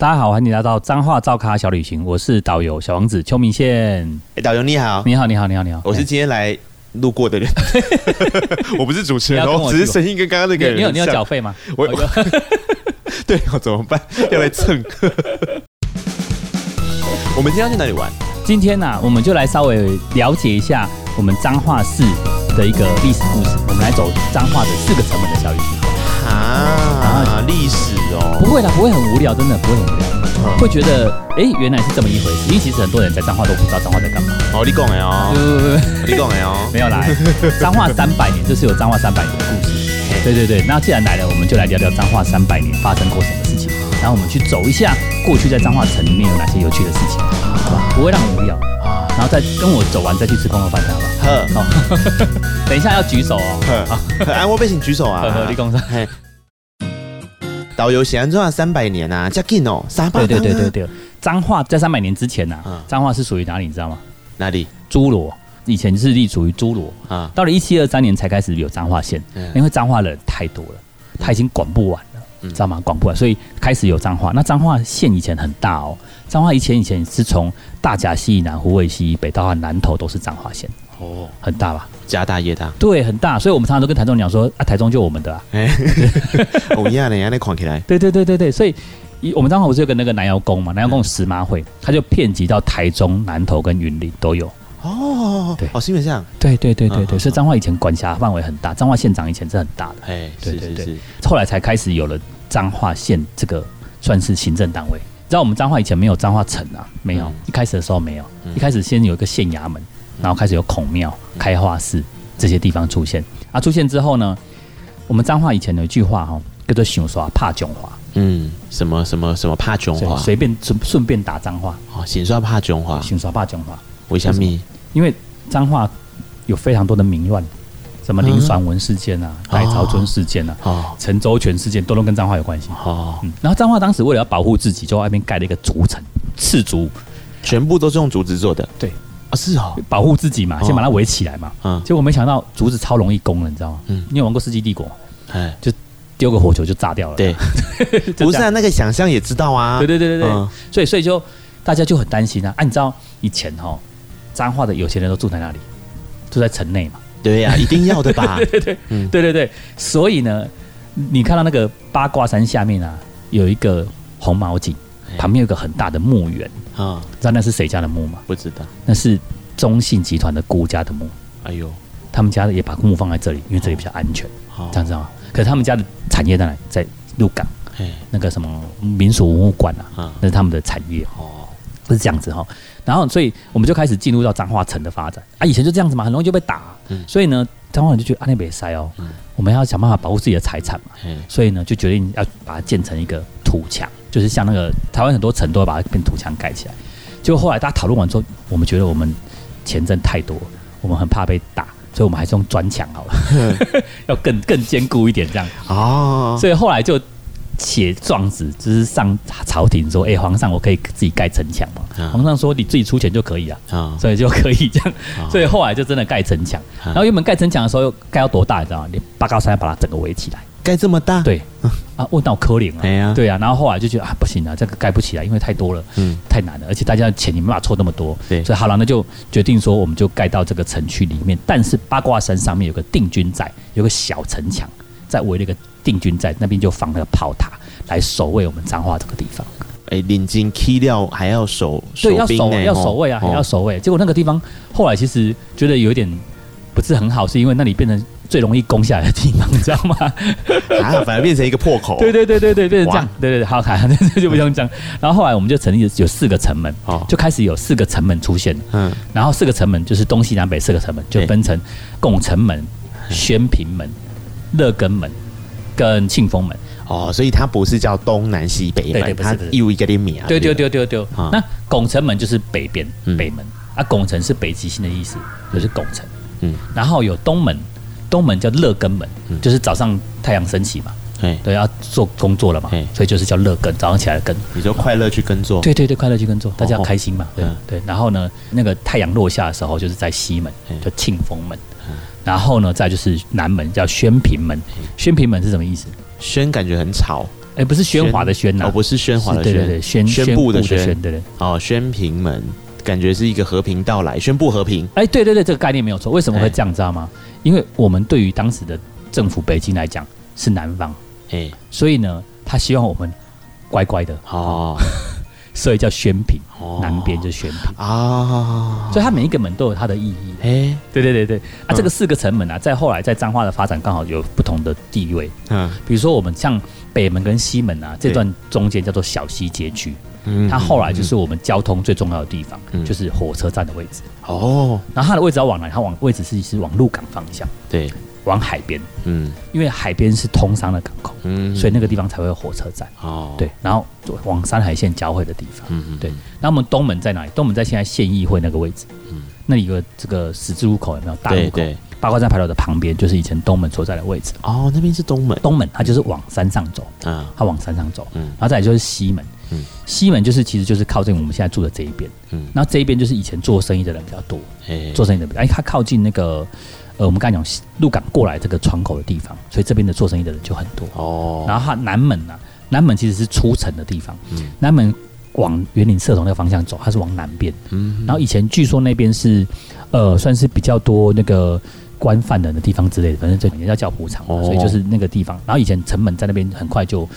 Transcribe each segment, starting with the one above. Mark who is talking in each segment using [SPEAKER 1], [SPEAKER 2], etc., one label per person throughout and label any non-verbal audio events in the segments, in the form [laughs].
[SPEAKER 1] 大家好，欢迎来到彰化造咖小旅行，我是导游小王子邱明宪。
[SPEAKER 2] 哎、欸，导游你好，
[SPEAKER 1] 你好，你好，你好，你好，
[SPEAKER 2] 我是今天来路过的人，我不是主持人哦，只是声音跟刚刚那个人。
[SPEAKER 1] 你有你有缴费吗？
[SPEAKER 2] 我，我 [laughs] 对，我怎么办？要来蹭？[laughs] 我们今天要去哪里玩？
[SPEAKER 1] 今天呢、啊，我们就来稍微了解一下我们彰化市的一个历史故事。我们来走彰化的四个城门的小旅行。
[SPEAKER 2] 啊，历史
[SPEAKER 1] 会啦，不会很无聊，真的不会很无聊，嗯、会觉得哎、欸，原来是这么一回事。因为其实很多人在彰化都不知道彰化在干嘛。
[SPEAKER 2] 哦，你讲的哦，你讲的哦，[laughs]
[SPEAKER 1] 没有来彰化三百年，就是有彰化三百年的故事。对对对，那既然来了，我们就来聊聊彰化三百年发生过什么事情。然后我们去走一下过去在彰化城里面有哪些有趣的事情，好吧？不会让你无聊。然后再跟我走完再去吃空肉饭，好吧？好，[laughs] [laughs] 等一下要举手哦。
[SPEAKER 2] 好，安窝背请举手啊。
[SPEAKER 1] 立功上。
[SPEAKER 2] 导游写完之后三百年啊，加紧哦，三百
[SPEAKER 1] 年。对对对对对，彰化在三百年之前啊，彰化是属于哪里？你知道吗？
[SPEAKER 2] 哪里？
[SPEAKER 1] 侏罗，以前是隶属于侏罗啊。到了一七二三年才开始有彰化县，因为彰化人太多了，他已经管不完了，知道吗？管不完，所以开始有彰化。那彰化县以前很大哦。彰化以前以前是从大甲溪以南、湖尾溪以北到南投都是彰化县哦，很大吧？
[SPEAKER 2] 家大业大，
[SPEAKER 1] 对，很大。所以我们常常都跟台中讲说啊，台中就我们的啊。哎，
[SPEAKER 2] 不 [laughs] 一样的，人家那框起来。
[SPEAKER 1] 对对对对对，所以我们彰化不是有个那个南瑶宫嘛？南瑶宫石马会，它就遍及到台中、南投跟云林都有。
[SPEAKER 2] 哦，对，哦，是因为这样。
[SPEAKER 1] 对对对对对，所以彰化以前管辖范围很大，彰化县长以前是很大的。
[SPEAKER 2] 哎，对对对，
[SPEAKER 1] 后来才开始有了彰化县这个算是行政单位。你知道我们彰化以前没有彰化城啊，没有，一开始的时候没有，一开始先有一个县衙门，然后开始有孔庙、开化寺这些地方出现。啊，出现之后呢，我们彰化以前有一句话哈，叫做“想刷怕囧话”。
[SPEAKER 2] 嗯，什么什么什么怕囧话？
[SPEAKER 1] 随便顺顺便打脏话。
[SPEAKER 2] 哦，想刷怕囧话，
[SPEAKER 1] 想刷怕囧话。
[SPEAKER 2] 为什么？
[SPEAKER 1] 因为脏话有非常多的民乱。什么林爽文事件啊，戴潮春事件啊，陈周全事件，都都跟彰化有关系。哦，然后彰化当时为了要保护自己，就在外面盖了一个竹城，赤竹，
[SPEAKER 2] 全部都是用竹子做的。
[SPEAKER 1] 对，
[SPEAKER 2] 啊是哦，
[SPEAKER 1] 保护自己嘛，先把它围起来嘛。嗯，结果没想到竹子超容易攻了，你知道吗？嗯，你有玩过《世纪帝国》？哎，就丢个火球就炸掉了。
[SPEAKER 2] 对，[laughs] 不是啊，那个想象也知道啊。
[SPEAKER 1] 对对对对对，所以所以就大家就很担心啊。按照以前哈，彰化的有钱人都住在那里？住在城内嘛。
[SPEAKER 2] 对呀、啊，一定要的吧？[laughs]
[SPEAKER 1] 对对对，嗯，对对对。所以呢，你看到那个八卦山下面啊，有一个红毛井，旁边有个很大的墓园啊。知道那是谁家的墓吗？
[SPEAKER 2] 不知道，
[SPEAKER 1] 那是中信集团的辜家的墓。
[SPEAKER 2] 哎呦，
[SPEAKER 1] 他们家也把墓放在这里，因为这里比较安全。哦这样子啊？可是他们家的产业在哪？在鹿港，那个什么民俗文物馆啊，那是他们的产业。哦，是这样子哈。然后，所以我们就开始进入到彰化城的发展啊。以前就这样子嘛，很容易就被打。嗯、所以呢，彰化人就觉得啊，那边塞哦，嗯、我们要想办法保护自己的财产嘛。嗯、所以呢，就决定要把它建成一个土墙，就是像那个台湾很多城都会把它变土墙盖起来。结果后来大家讨论完之后，我们觉得我们钱挣太多，我们很怕被打，所以我们还是用砖墙好了，嗯、[laughs] 要更更坚固一点这样。哦，所以后来就。写状子就是上朝廷说，哎、欸，皇上，我可以自己盖城墙吗？啊、皇上说，你自己出钱就可以了，啊、所以就可以这样。啊、所以后来就真的盖城墙。啊、然后原本盖城墙的时候，盖要多大？你知道吗？你八高山把它整个围起来，
[SPEAKER 2] 盖这么大？
[SPEAKER 1] 对，啊，问到柯林了，对啊。然后后来就觉得啊，不行啊，这个盖不起来，因为太多了，嗯，太难了，而且大家的钱你没办法凑那么多，对。所以好了，那就决定说，我们就盖到这个城区里面。但是八卦山上面有个定军寨，有个小城墙，在围了一个定军寨，那边就放那个炮塔。来守卫我们彰化这个地方，
[SPEAKER 2] 哎，领金 key 料还要守，
[SPEAKER 1] 对，要守要守卫啊，还要守卫。结果那个地方后来其实觉得有一点不是很好，是因为那里变成最容易攻下来的地方，你知道吗？[laughs]
[SPEAKER 2] 啊，反而变成一个破口。
[SPEAKER 1] 对对对对对，变成这样。对对对，好，看，[laughs] 这就不用讲。然后后来我们就成立有四个城门，哦就开始有四个城门出现。嗯，然后四个城门就是东西南北四个城门，就分成拱城门、宣平门、乐根门跟庆丰门。
[SPEAKER 2] 哦，所以它不是叫东南西北门，它有一个名。
[SPEAKER 1] 对对对对对。那拱城门就是北边北门啊，拱城是北极星的意思，就是拱城。嗯。然后有东门，东门叫乐根门，就是早上太阳升起嘛，对，要做工作了嘛，所以就是叫乐根，早上起来耕。
[SPEAKER 2] 你就快乐去耕作。
[SPEAKER 1] 对对对，快乐去耕作，大家开心嘛。对对。然后呢，那个太阳落下的时候，就是在西门，叫庆丰门。然后呢，再就是南门叫宣平门，宣平门是什么意思？
[SPEAKER 2] 宣感觉很吵，
[SPEAKER 1] 哎，不是喧哗的喧呐，
[SPEAKER 2] 哦，不是喧哗的喧，
[SPEAKER 1] 对对对，宣
[SPEAKER 2] 宣布的宣，
[SPEAKER 1] 对对。
[SPEAKER 2] 哦，宣平门，感觉是一个和平到来，宣布和平。
[SPEAKER 1] 哎，对对对，这个概念没有错。为什么会这样，知道吗？因为我们对于当时的政府北京来讲是南方，哎，所以呢，他希望我们乖乖的哦。[laughs] 所以叫宣平，南边就宣平啊，所以它每一个门都有它的意义。哎，对对对对，啊，这个四个城门啊，在后来在彰化的发展刚好有不同的地位。嗯，比如说我们像北门跟西门啊，这段中间叫做小西街区，嗯，它后来就是我们交通最重要的地方，就是火车站的位置。哦，然后它的位置要往哪？它往位置是是往鹿港方向。对。往海边，嗯，因为海边是通商的港口，嗯，所以那个地方才会有火车站，哦，对，然后往山海线交汇的地方，嗯嗯，对。那我们东门在哪里？东门在现在县议会那个位置，嗯，那里有个这个十字路口有没有？大路口，对，八卦山牌楼的旁边就是以前东门所在的位置。
[SPEAKER 2] 哦，那边是东门，
[SPEAKER 1] 东门它就是往山上走，啊，它往山上走，嗯，然后再来就是西门，嗯，西门就是其实就是靠近我们现在住的这一边，嗯，那这一边就是以前做生意的人比较多，哎，做生意的，哎，它靠近那个。呃，我们刚才讲鹿港过来这个窗口的地方，所以这边的做生意的人就很多哦。然后它南门呢、啊，南门其实是出城的地方。嗯。南门往园林社头那个方向走，它是往南边。嗯。然后以前据说那边是，呃，算是比较多那个官犯人的地方之类的，反正这里面叫教壶场，哦、所以就是那个地方。然后以前城门在那边很快就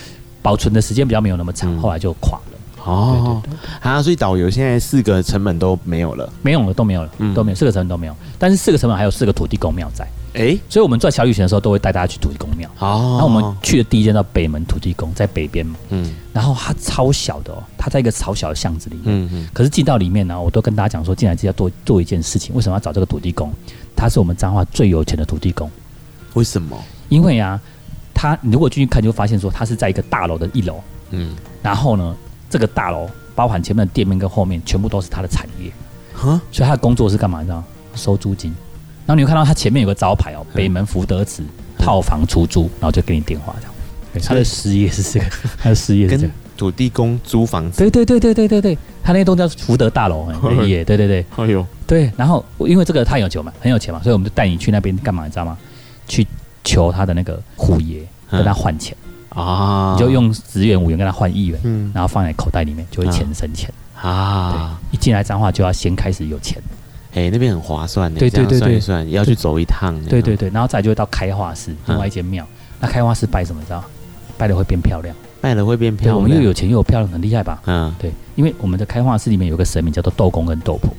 [SPEAKER 1] 保存的时间比较没有那么长，嗯、后来就垮了。哦，
[SPEAKER 2] 啊，所以导游现在四个成本都没有了，
[SPEAKER 1] 没有了，都没有了，嗯、都没有，四个成本都没有。但是四个成本还有四个土地公庙在，哎、欸，所以我们做小旅行的时候都会带大家去土地公庙。哦，然后我们去的第一间叫北门土地公，在北边嘛，嗯，然后它超小的哦，它在一个超小的巷子里面，嗯嗯，可是进到里面呢，我都跟大家讲说，进来就要做做一件事情，为什么要找这个土地公？他是我们彰化最有钱的土地公，
[SPEAKER 2] 为什么？
[SPEAKER 1] 因为啊，他你如果进去看，就会发现说他是在一个大楼的一楼，嗯，然后呢，这个大楼。包含前面的店面跟后面，全部都是他的产业，哈，所以他的工作是干嘛？你知道收租金。然后你会看到他前面有个招牌哦，北门福德祠套房出租，然后就给你电话这样。他的事业是这个，[laughs] 他的事业是这个
[SPEAKER 2] 土地公租房子。
[SPEAKER 1] 对对对对对对对，他那栋叫福德大楼，也对对对。哎呦，对，然后因为这个他有钱嘛，很有钱嘛，所以我们就带你去那边干嘛？你知道吗？去求他的那个虎爷跟他换钱。啊！你就用十元五元跟他换一元，嗯，然后放在口袋里面，就会钱生钱。啊！对，一进来彰化就要先开始有钱，
[SPEAKER 2] 哎，那边很划算的，对对对对，要去走一趟，
[SPEAKER 1] 对对对，然后再就会到开化寺另外一间庙，那开化寺拜什么？知道？拜了会变漂亮，
[SPEAKER 2] 拜了会变漂亮，
[SPEAKER 1] 我们又有钱又有漂亮，很厉害吧？嗯，对，因为我们的开化寺里面有个神明叫做豆公跟豆婆，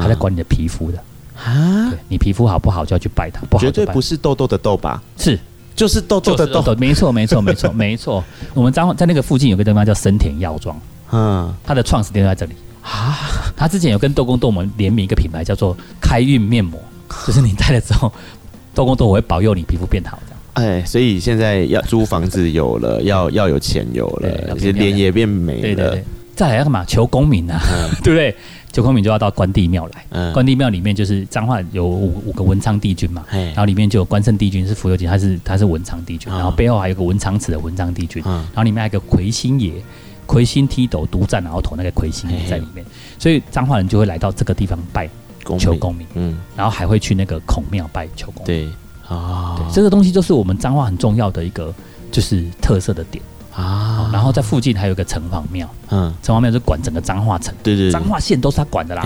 [SPEAKER 1] 他在管你的皮肤的啊，你皮肤好不好就要去拜它，不好
[SPEAKER 2] 绝对不是痘痘的痘吧？
[SPEAKER 1] 是。
[SPEAKER 2] 就是痘痘的痘，
[SPEAKER 1] 没错没错没错 [laughs] 没错。我们彰化在那个附近有个地方叫森田药妆，嗯，它的创始店就在这里啊。他之前有跟豆公豆母联名一个品牌，叫做开运面膜，[laughs] 就是你戴了之后，豆公豆我会保佑你皮肤变好这样。
[SPEAKER 2] 哎，所以现在要租房子有了，要要有钱有了，脸也变美了。对对对，
[SPEAKER 1] 再来要干嘛？求功名啊，[laughs] 对不对？求功名就要到关帝庙来，嗯，关帝庙里面就是彰化有五五个文昌帝君嘛，然后里面就有关圣帝君是福佑帝，他是他是文昌帝君，然后背后还有个文昌祠的文昌帝君，然后里面还有个魁星爷，魁星踢斗独占鳌头那个魁星爷在里面，所以彰化人就会来到这个地方拜求功名，嗯，然后还会去那个孔庙拜求功名，对，啊，这个东西就是我们彰化很重要的一个就是特色的点。啊，然后在附近还有个城隍庙，嗯，城隍庙是管整个彰化城，对对，彰化县都是他管的啦。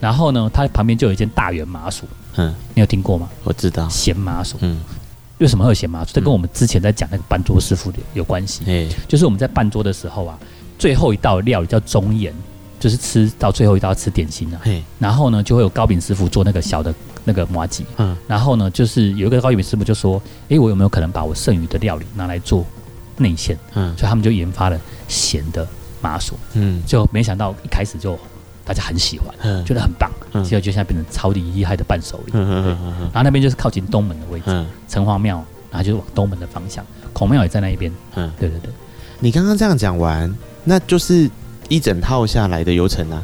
[SPEAKER 1] 然后呢，他旁边就有一间大圆麻薯，嗯，你有听过吗？
[SPEAKER 2] 我知道，
[SPEAKER 1] 咸麻薯，嗯，为什么会有咸麻薯？这跟我们之前在讲那个办桌师傅的有关系，哎，就是我们在办桌的时候啊，最后一道料理叫中宴，就是吃到最后一道吃点心啊，然后呢，就会有糕饼师傅做那个小的那个麻糬，嗯，然后呢，就是有一个糕饼师傅就说，哎，我有没有可能把我剩余的料理拿来做？内线，嗯，所以他们就研发了咸的麻薯，嗯，就没想到一开始就大家很喜欢，嗯，觉得很棒，嗯，结果就现在变成超级厉害的伴手礼，嗯嗯嗯嗯，然后那边就是靠近东门的位置，嗯，城隍庙，然后就是往东门的方向，孔庙也在那一边，嗯，对对对，
[SPEAKER 2] 你刚刚这样讲完，那就是一整套下来的流程啊，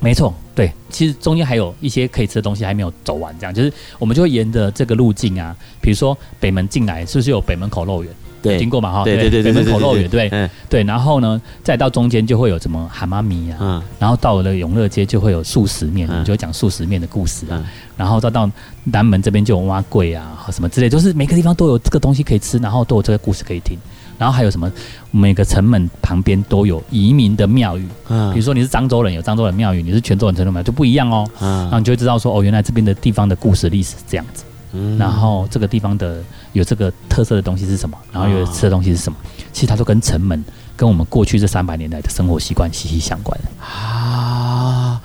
[SPEAKER 1] 没错，对，其实中间还有一些可以吃的东西还没有走完，这样就是我们就会沿着这个路径啊，比如说北门进来是不是有北门口肉圆？对，经过嘛哈，对对对对，北门口肉圆，对，对，然后呢，再到中间就会有什么蛤蟆米啊，嗯，然后到了永乐街就会有素食面，就会讲素食面的故事啊，然后再到南门这边就有碗粿啊，什么之类，就是每个地方都有这个东西可以吃，然后都有这个故事可以听。然后还有什么？每个城门旁边都有移民的庙宇，嗯，比如说你是漳州人，有漳州人庙宇；你是泉州人，泉州庙就不一样哦。嗯，然后你就会知道说，哦，原来这边的地方的故事历史是这样子。嗯，然后这个地方的有这个特色的东西是什么？然后有吃的东西是什么？其实它都跟城门跟我们过去这三百年来的生活习惯息息相关
[SPEAKER 2] 啊。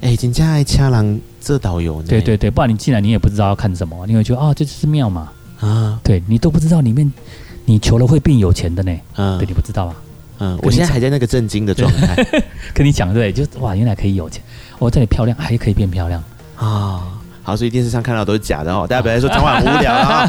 [SPEAKER 2] 哎，人家爱恰郎这导游呢？
[SPEAKER 1] 对对对，不然你进来你也不知道要看什么，你会觉得哦，这就是庙嘛。啊，对你都不知道里面。你求了会变有钱的呢？嗯，对，你不知道啊。
[SPEAKER 2] 嗯，我现在还在那个震惊的状态，[laughs]
[SPEAKER 1] 跟你讲对，就哇，原来可以有钱，哦，这里漂亮，还可以变漂亮啊。
[SPEAKER 2] 好，所以电视上看到都是假的哦，[laughs] 大家不要说彰化很无聊啊。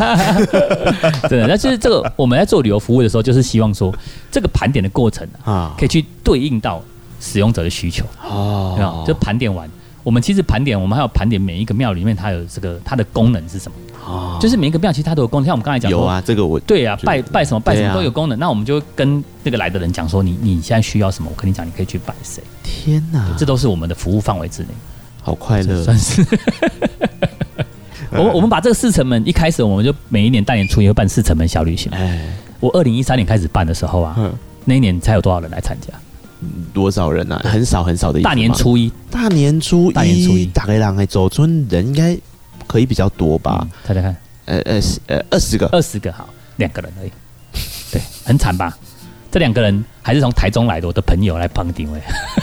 [SPEAKER 2] [laughs]
[SPEAKER 1] 真的，那就是这个我们在做旅游服务的时候，就是希望说这个盘点的过程啊，可以去对应到使用者的需求哦。就盘点完，我们其实盘点，我们还要盘点每一个庙里面它有这个它的功能是什么。哦，就是每一个庙其实它都有功能，像我们刚才讲
[SPEAKER 2] 有啊，这个我
[SPEAKER 1] 对啊，拜拜什么拜什么都有功能。那我们就跟那个来的人讲说，你你现在需要什么，我跟你讲，你可以去拜谁。
[SPEAKER 2] 天哪，
[SPEAKER 1] 这都是我们的服务范围之内，
[SPEAKER 2] 好快乐，
[SPEAKER 1] 算是。[laughs] 我们我们把这个四城门一开始我们就每一年大年初一会办四城门小旅行。哎，我二零一三年开始办的时候啊，那一年才有多少人来参加？
[SPEAKER 2] 多少人啊？很少很少的。
[SPEAKER 1] 大年初一，
[SPEAKER 2] 大年初一，大年初一，大概让哎走村人应该。可以比较多吧？
[SPEAKER 1] 猜猜看，
[SPEAKER 2] 呃呃十呃二十个，
[SPEAKER 1] 二十个好，两个人而已，对，很惨吧？这两个人还是从台中来的，我的朋友来帮定位，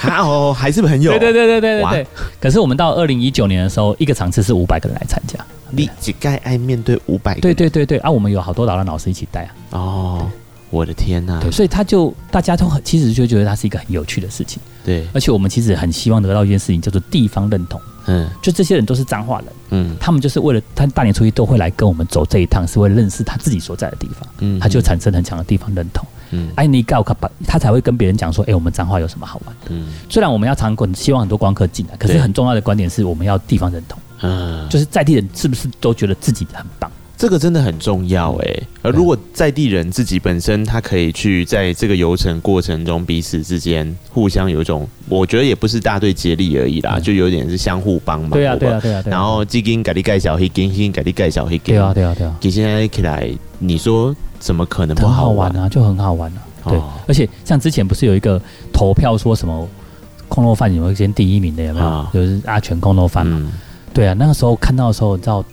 [SPEAKER 2] 哦，还是朋友，
[SPEAKER 1] 对对对对对对。可是我们到二零一九年的时候，一个场次是五百个人来参加，
[SPEAKER 2] 你只该爱面对五百个？
[SPEAKER 1] 对对对对啊，我们有好多导览老师一起带啊。
[SPEAKER 2] 哦，我的天呐！
[SPEAKER 1] 对，所以他就大家都很其实就觉得它是一个很有趣的事情。
[SPEAKER 2] 对，
[SPEAKER 1] 而且我们其实很希望得到一件事情，叫做地方认同。嗯，就这些人都是彰化人，嗯，他们就是为了他大年初一都会来跟我们走这一趟，是为了认识他自己所在的地方，嗯，他就产生很强的地方认同，嗯，哎，你告诉他，他才会跟别人讲说，哎，我们彰化有什么好玩的，嗯，虽然我们要常滚，希望很多观光客进来，可是很重要的观点是我们要地方认同，嗯，就是在地人是不是都觉得自己很棒。
[SPEAKER 2] 这个真的很重要哎，而如果在地人自己本身，他可以去在这个游程过程中彼此之间互相有一种，我觉得也不是大队接力而已啦，就有点是相互帮忙。
[SPEAKER 1] 对啊，对啊，对啊。
[SPEAKER 2] 然后基金给你盖小黑，基金给你盖小黑。
[SPEAKER 1] 对啊，对啊，对啊。
[SPEAKER 2] 你现在起来，你说怎么可能不好玩
[SPEAKER 1] 啊？就很好玩啊。对，而且像之前不是有一个投票说什么空肉饭有先第一名的有没有？就是阿全空肉饭嘛。对啊，那个时候看到的时候，你知道。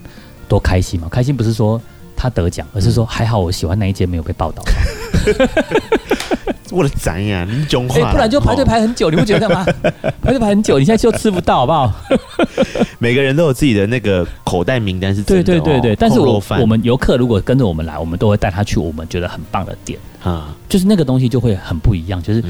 [SPEAKER 1] 多开心嘛！开心不是说他得奖，而是说还好我喜欢那一届没有被报道。
[SPEAKER 2] 我的赞呀，你讲话，
[SPEAKER 1] 不然就排队排很久，你不觉得吗？[laughs] 排队排很久，你现在就吃不到，好不好？
[SPEAKER 2] 每个人都有自己的那个口袋名单，是真的。
[SPEAKER 1] 对对对对，但是我我们游客如果跟着我们来，我们都会带他去我们觉得很棒的店啊，就是那个东西就会很不一样。就是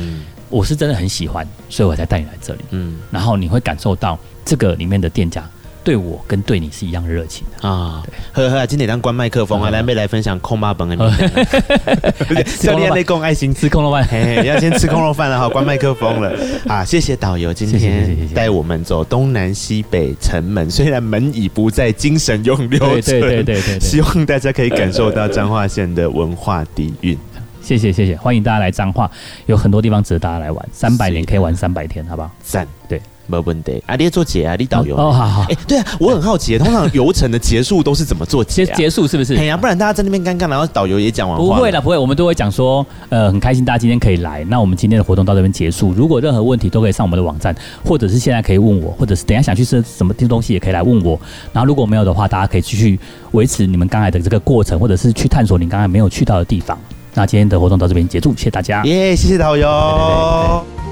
[SPEAKER 1] 我是真的很喜欢，所以我才带你来这里。嗯，然后你会感受到这个里面的店家。对我跟对你是一样的热情的啊！
[SPEAKER 2] 呵呵，今天当关麦克风啊，来没来分享空巴本的名单？[laughs] 教练内功爱心吃空肉饭，[laughs] 要先吃空肉饭了哈，关麦克风了 [laughs] 啊！谢谢导游今天带我们走东南西北城门，虽然门已不在，精神永留存。对对对对，希望大家可以感受到彰化县的文化底蕴。
[SPEAKER 1] 谢谢谢谢，欢迎大家来彰化，有很多地方值得大家来玩，三百年可以玩三百天，好不好？
[SPEAKER 2] 赞，
[SPEAKER 1] 对。
[SPEAKER 2] 没问题啊！你做结啊，你导游
[SPEAKER 1] 哦，好好。哎，
[SPEAKER 2] 对啊，我很好奇，通常游程的结束都是怎么做结？
[SPEAKER 1] 结束是不是？
[SPEAKER 2] 哎呀，不然大家在那边尴尬，然后导游也讲完。
[SPEAKER 1] 不会了，不会，我们都会讲说，呃，很开心大家今天可以来，那我们今天的活动到这边结束。如果任何问题都可以上我们的网站，或者是现在可以问我，或者是等一下想去吃什么听东西也可以来问我。然后如果没有的话，大家可以继续维持你们刚才的这个过程，或者是去探索你刚才没有去到的地方。那今天的活动到这边结束，谢谢大家。
[SPEAKER 2] 耶，谢谢导游。